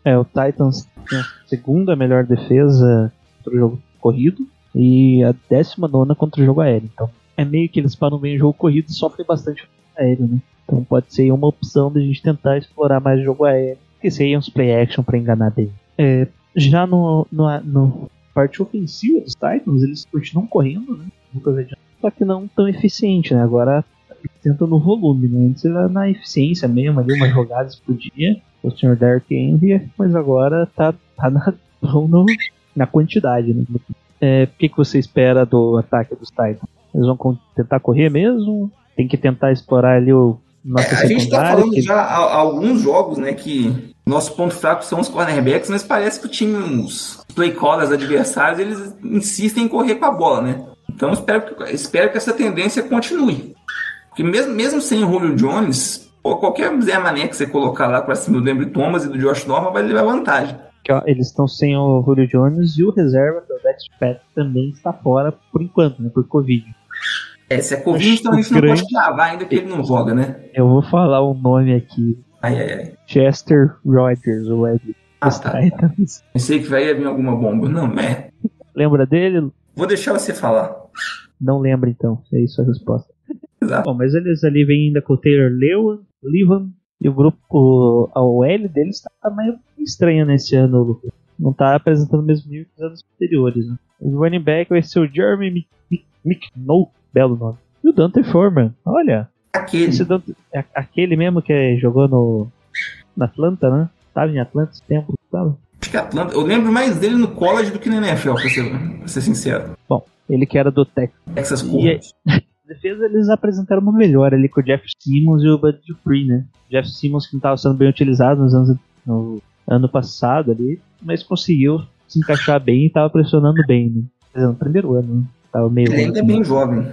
É, o Titans tem a segunda melhor defesa contra o jogo corrido e a décima nona contra o jogo aéreo. Então é meio que eles param bem o jogo corrido e sofrem bastante aéreo, né? Então pode ser uma opção da gente tentar explorar mais o jogo aéreo. Que seria uns play action pra enganar bem. É, já no, no, no parte ofensiva dos Titans, eles continuam correndo, né? Só que não tão eficiente, né? Agora tenta no volume, né? Antes era na eficiência mesmo, ali, umas jogadas por dia. O Sr. Dark Envy, mas agora tá, tá na, <laughs> no, na quantidade, né? É, o que, que você espera do ataque dos Titans? Eles vão tentar correr mesmo? Tem que tentar explorar ali o nossa É, a gente tá falando que- já há, há alguns jogos, né, que nosso ponto fraco são os cornerbacks, mas parece que o time, os play callers adversários, eles insistem em correr com a bola, né? Então espero que, espero que essa tendência continue. Porque mesmo, mesmo sem o Julio Jones, pô, qualquer Zé Mané que você colocar lá pra cima do Embry Thomas e do Josh Norman vai levar vantagem. eles estão sem o Julio Jones e o reserva, que é o Dex Pat, também está fora por enquanto, né? Por Covid. É, se é Covid, então a gente não grande- pode cravar ainda que ele não joga, né? Eu vou falar o nome aqui: Ai, ai, ai. Chester Rogers, o Ed Ah, tá. Titans. Pensei que vai vir alguma bomba. Não, é. Lembra dele? Vou deixar você falar. Não lembra então, é isso a resposta. Exato. Bom, mas eles ali vêm ainda com o Taylor Lewan, Levan e o grupo, o, a OL deles tá meio estranha nesse ano, Lucas. Não tá apresentando o mesmo nível que os anos anteriores. Né? O running back vai ser o Jeremy Mc- Mc- McNoll, belo nome. E o Dante Foreman, olha, Aquele. Dante, é aquele mesmo que jogou no na Atlanta, né? Tava em Atlanta esse tempo, tava? Acho que Atlanta. Eu lembro mais dele no college do que na NFL, pra ser, pra ser sincero. Bom, ele que era do Texas. Texas E Colts. <laughs> defesa eles apresentaram uma melhora ali com o Jeff Simmons e o Bud Dupree, né? Jeff Simmons que não estava sendo bem utilizado nos anos, no ano passado ali, mas conseguiu se encaixar bem e estava pressionando bem, né? No primeiro ano, né? Tava meio Ele ainda é bem jovem.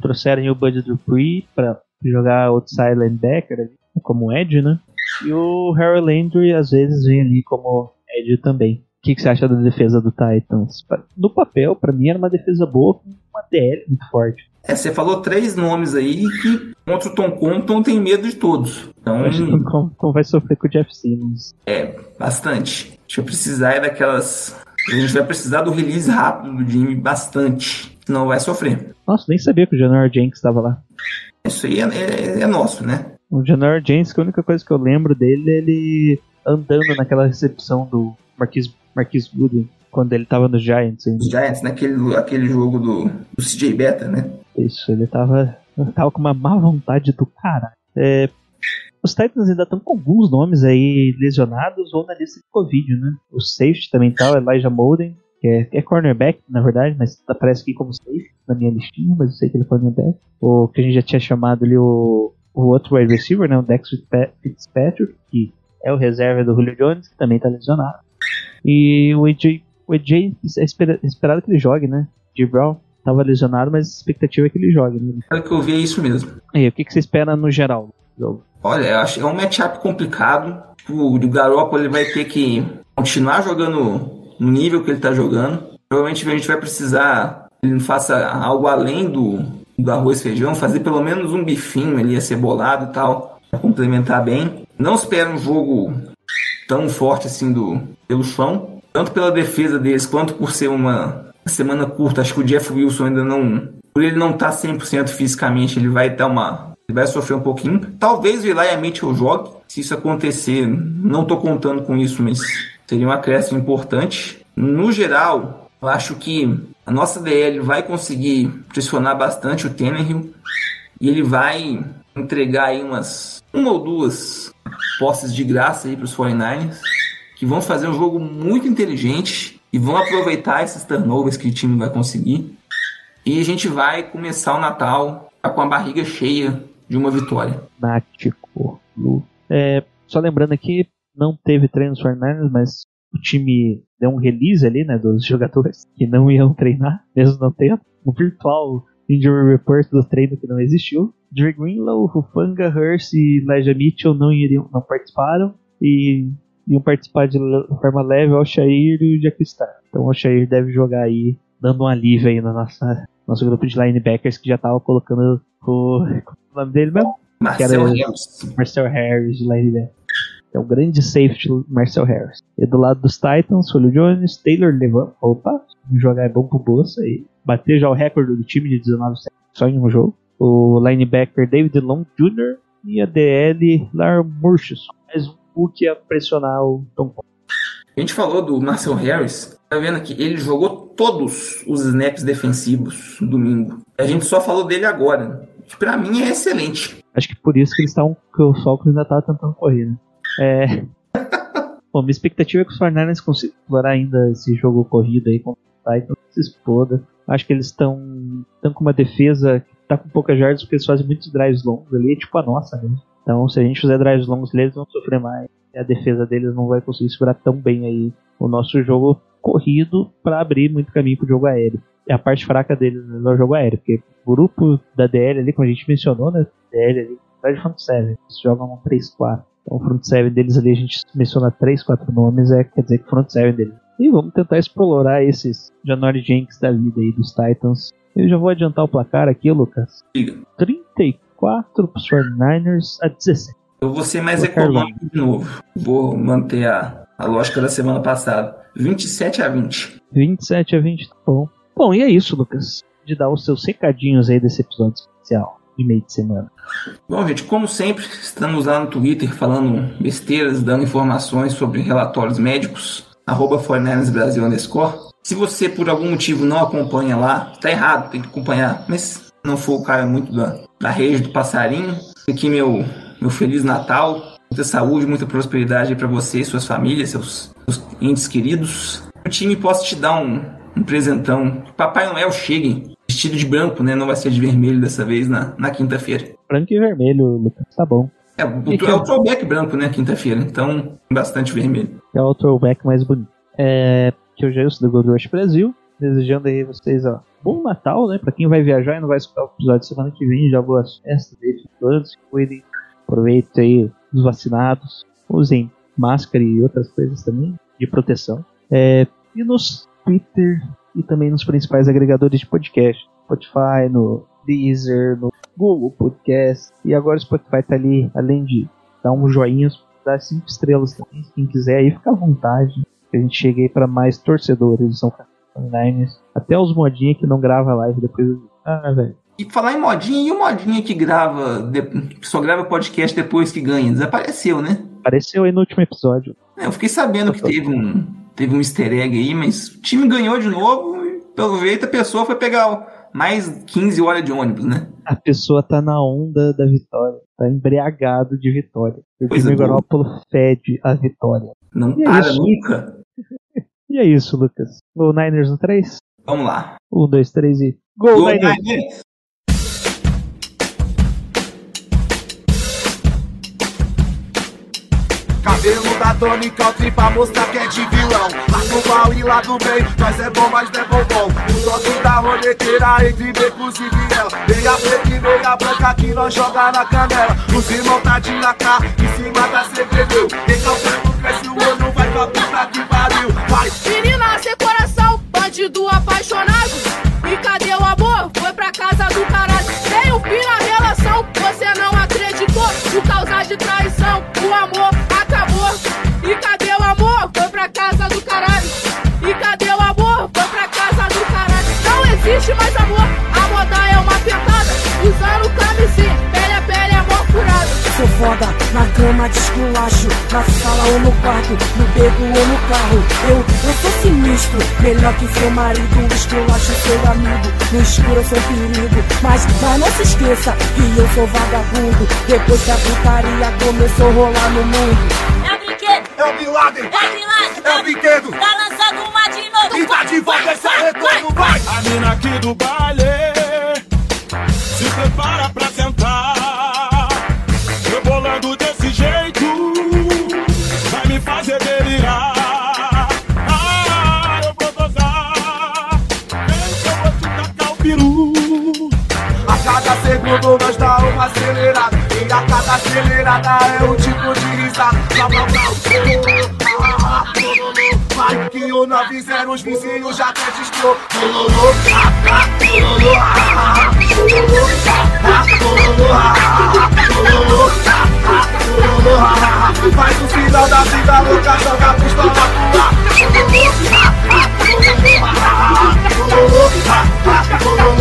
Trouxeram aí o Bud Dupree pra jogar outside linebacker como Edge, né? E o Harry Landry às vezes vem ali como Edge também. O que, que você acha da defesa do Titans? No papel, pra mim, era uma defesa boa com uma DL muito forte. É, você falou três nomes aí que contra o Tom Compton tem medo de todos. Então, Acho que como, como vai sofrer com o Jeff Simmons. bastante. A gente vai precisar é daquelas. A gente vai precisar do release rápido do Jimmy bastante. Senão vai sofrer. Nossa, nem sabia que o Janor Jenks estava lá. Isso aí é, é- é nosso, né? O Janor Jenks, que a única coisa que eu lembro dele é ele andando naquela recepção do Marquis, Marquis Goodwin, quando ele tava no Giants ainda. Os Giants, naquele aquele jogo do, do CJ Beta, né? Isso, ele tava, tava com uma má vontade do cara. É, os Titans ainda estão com alguns nomes aí lesionados ou na lista de Covid, né? O safety também tá, o Elijah Molden, que é, é cornerback, na verdade, mas aparece aqui como safety na minha listinha, mas eu sei que ele é cornerback. O que a gente já tinha chamado ali o, o outro wide receiver, né? O Dex Fitzpa- Fitzpatrick, que é o reserva do Julio Jones, que também tá lesionado. E o AJ, o AJ é espera- esperado que ele jogue, né? De Brown tava lesionado, mas a expectativa é que ele jogue, né? Pelo que eu vi é isso mesmo. E aí, o que, que você espera no geral jogo? Olha, eu acho que é um matchup complicado. Tipo, o Garoppolo ele vai ter que continuar jogando no nível que ele tá jogando. Provavelmente a gente vai precisar ele faça algo além do, do arroz e feijão, fazer pelo menos um bifinho ali acebolado e tal, pra complementar bem. Não espero um jogo tão forte assim do pelo chão, tanto pela defesa deles quanto por ser uma semana curta. Acho que o Jeff Wilson ainda não, por ele não estar 100% fisicamente, ele vai dar uma ele vai sofrer um pouquinho. Talvez o Elijah Mitchell jogue. Se isso acontecer, não tô contando com isso, mas seria um acréscimo importante. No geral, eu acho que a nossa DL vai conseguir pressionar bastante o Tannehill e ele vai entregar aí umas uma ou duas posses de graça aí para os 49ers que vão fazer um jogo muito inteligente e vão aproveitar esses turnovers que o time vai conseguir. E a gente vai começar o Natal com a barriga cheia de uma vitória. Nático. Lu. É, só lembrando aqui, não teve treino nos 49ers, mas o time deu um release ali, né, dos jogadores <laughs> que não iam treinar, mesmo não tendo. Um virtual injury report do treino que não existiu. Dre Greenlow, Rufanga, Hurst e Elijah Mitchell não iriam, não participaram e iam participar de forma leve o Alshair e o Jaquistar. Então o Alshair deve jogar aí, dando um alívio aí na nossa nosso grupo de linebackers que já tava colocando o, o nome dele mesmo? Marcel Harris. Marcel Harris de linebacker. É um grande safety, Marcel Harris. E do lado dos Titans, Julio Jones, Taylor Levan. Opa, jogar é bom pro Bolsa aí. Bateu já o recorde do time de 19 sacks só em um jogo. O linebacker David Long Jr. e a DL Lar Murchison. Mais um Hulk a pressionar o Tom. A gente falou do Marcel Harris. Tá vendo aqui? Ele jogou todos os snaps defensivos no domingo. A gente só falou dele agora. Que pra mim é excelente. Acho que por isso que eles estavam. que o Falcons ainda tava tentando correr, né? É. <laughs> Bom, minha expectativa é que os 49ers consigam explorar ainda esse jogo corrido aí com o Titans, se exploda. Acho que eles estão com uma defesa que tá com poucas jardas porque eles fazem muitos drives longos ali, é tipo a nossa mesmo. Então, se a gente fizer drives longos, eles vão sofrer mais. E a defesa deles não vai conseguir segurar tão bem aí o nosso jogo corrido para abrir muito caminho pro jogo aéreo. E a parte fraca deles é o jogo aéreo, porque o grupo da DL ali, como a gente mencionou, né? DL ali, tá de front seven, eles jogam um 3-4. Então o front seven deles ali, a gente menciona 3, 4 nomes, é, quer dizer que o front seven deles. E vamos tentar explorar esses Janori Jenks da vida aí dos Titans. Eu já vou adiantar o placar aqui, Lucas. Diga. 34 pros 49ers a 17. Eu vou ser mais Placar econômico de novo. Vou manter a, a lógica da semana passada. 27 a 20. 27 a 20, tá bom. Bom, e é isso, Lucas. De dar os seus recadinhos aí desse episódio especial de meio de semana. Bom, gente, como sempre, estamos lá no Twitter falando besteiras, dando informações sobre relatórios médicos. Arroba 49 Brasil underscore. Se você, por algum motivo, não acompanha lá, tá errado, tem que acompanhar. Mas não for o cara muito da, da rede do passarinho, aqui meu, meu Feliz Natal. Muita saúde, muita prosperidade para você suas famílias, seus, seus entes queridos. O time possa te dar um, um presentão. Papai Noel chegue vestido de branco, né? Não vai ser de vermelho dessa vez na, na quinta-feira. Branco e vermelho, Lucas, tá bom. É, o, E que- é o throwback branco, né? Quinta-feira. Então, bastante vermelho. É o throwback mais bonito. É, que eu já do Gold Rush Brasil. Desejando aí vocês, ó, bom Natal, né? Pra quem vai viajar e não vai escutar o episódio semana que vem, já boas festas aí, todos, se cuidem, aproveitem aí os vacinados, usem máscara e outras coisas também de proteção. É, e nos Twitter e também nos principais agregadores de podcast, Spotify, no Deezer, no Google Podcast. E agora o Spotify tá ali, além de dar um joinha, dar cinco estrelas também. Quem quiser aí, fica à vontade. A gente chegue aí pra mais torcedores do São Francisco Até os modinhos que não grava live depois do. Ah, velho. E falar em modinha, e o modinha que grava, que só grava podcast depois que ganha? Desapareceu, né? Apareceu aí no último episódio. É, Eu fiquei sabendo que teve um, teve um easter egg aí, mas o time ganhou de novo e, pelo jeito, a pessoa foi pegar o- mais 15 horas de ônibus, né? A pessoa tá na onda da vitória. Tá embriagado de vitória. O Coisa time. Garoppolo fede a vitória. Não E é para isso. nunca. <laughs> E é isso, Lucas. Gol Niners no 3. Vamos lá. 1, 2, 3 e. Gol Go Niners! Niners! Cabelo da Tony Country pra mostrar que é de vilão. Lá do mal e lá do bem, nós é bom, mas não é bombom O toque da roleteira entre becos e viela. Meia preta e meia branca que nós joga na canela. Os irmãos tá de cá, em cima da CPV Quem calcando cresce o olho, vai pra puta que pariu. Vai! Menina sem coração, bandido apaixonado. E cadê existe mais amor, a moda é uma pentada. Usando camisinha, pele a pele é mó furada. Sou foda, na cama de esculacho Na sala ou no quarto, no beco ou no carro. Eu, eu sou sinistro, melhor que seu marido. Esculacho seu amigo, no escuro eu sou perigo. Mas, mas não se esqueça que eu sou vagabundo. Depois que a putaria começou a rolar no mundo É o brinquedo, É o Bin Laden, é o Milagre, é o brinquedo tá lançando uma de novo. E tá de volta esse retorno, vai! A mina aqui do baile se prepara pra sentar. Rebolando desse jeito, vai me fazer delirar. Ah, eu vou gozar. Vem que eu vou te tacar o peru. A cada segundo nós dá uma acelerada E a cada acelerada é um tipo de risada. Vai que o 90 os vizinhos já até discou Lololô, final da vida louca, joga a pistola pro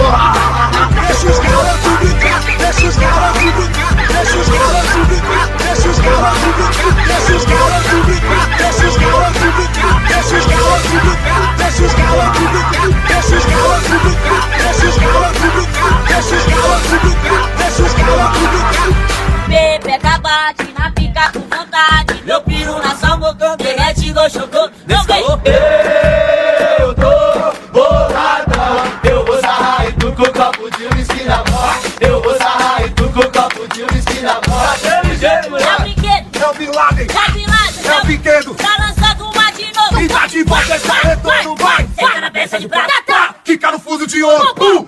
ar. Jesús cara pública, Jesús cara pública, Jesús cara pública, Jesús cara pública, Jesús cara pública, Jesús cara pública, Jesús cara pública. you on Poop.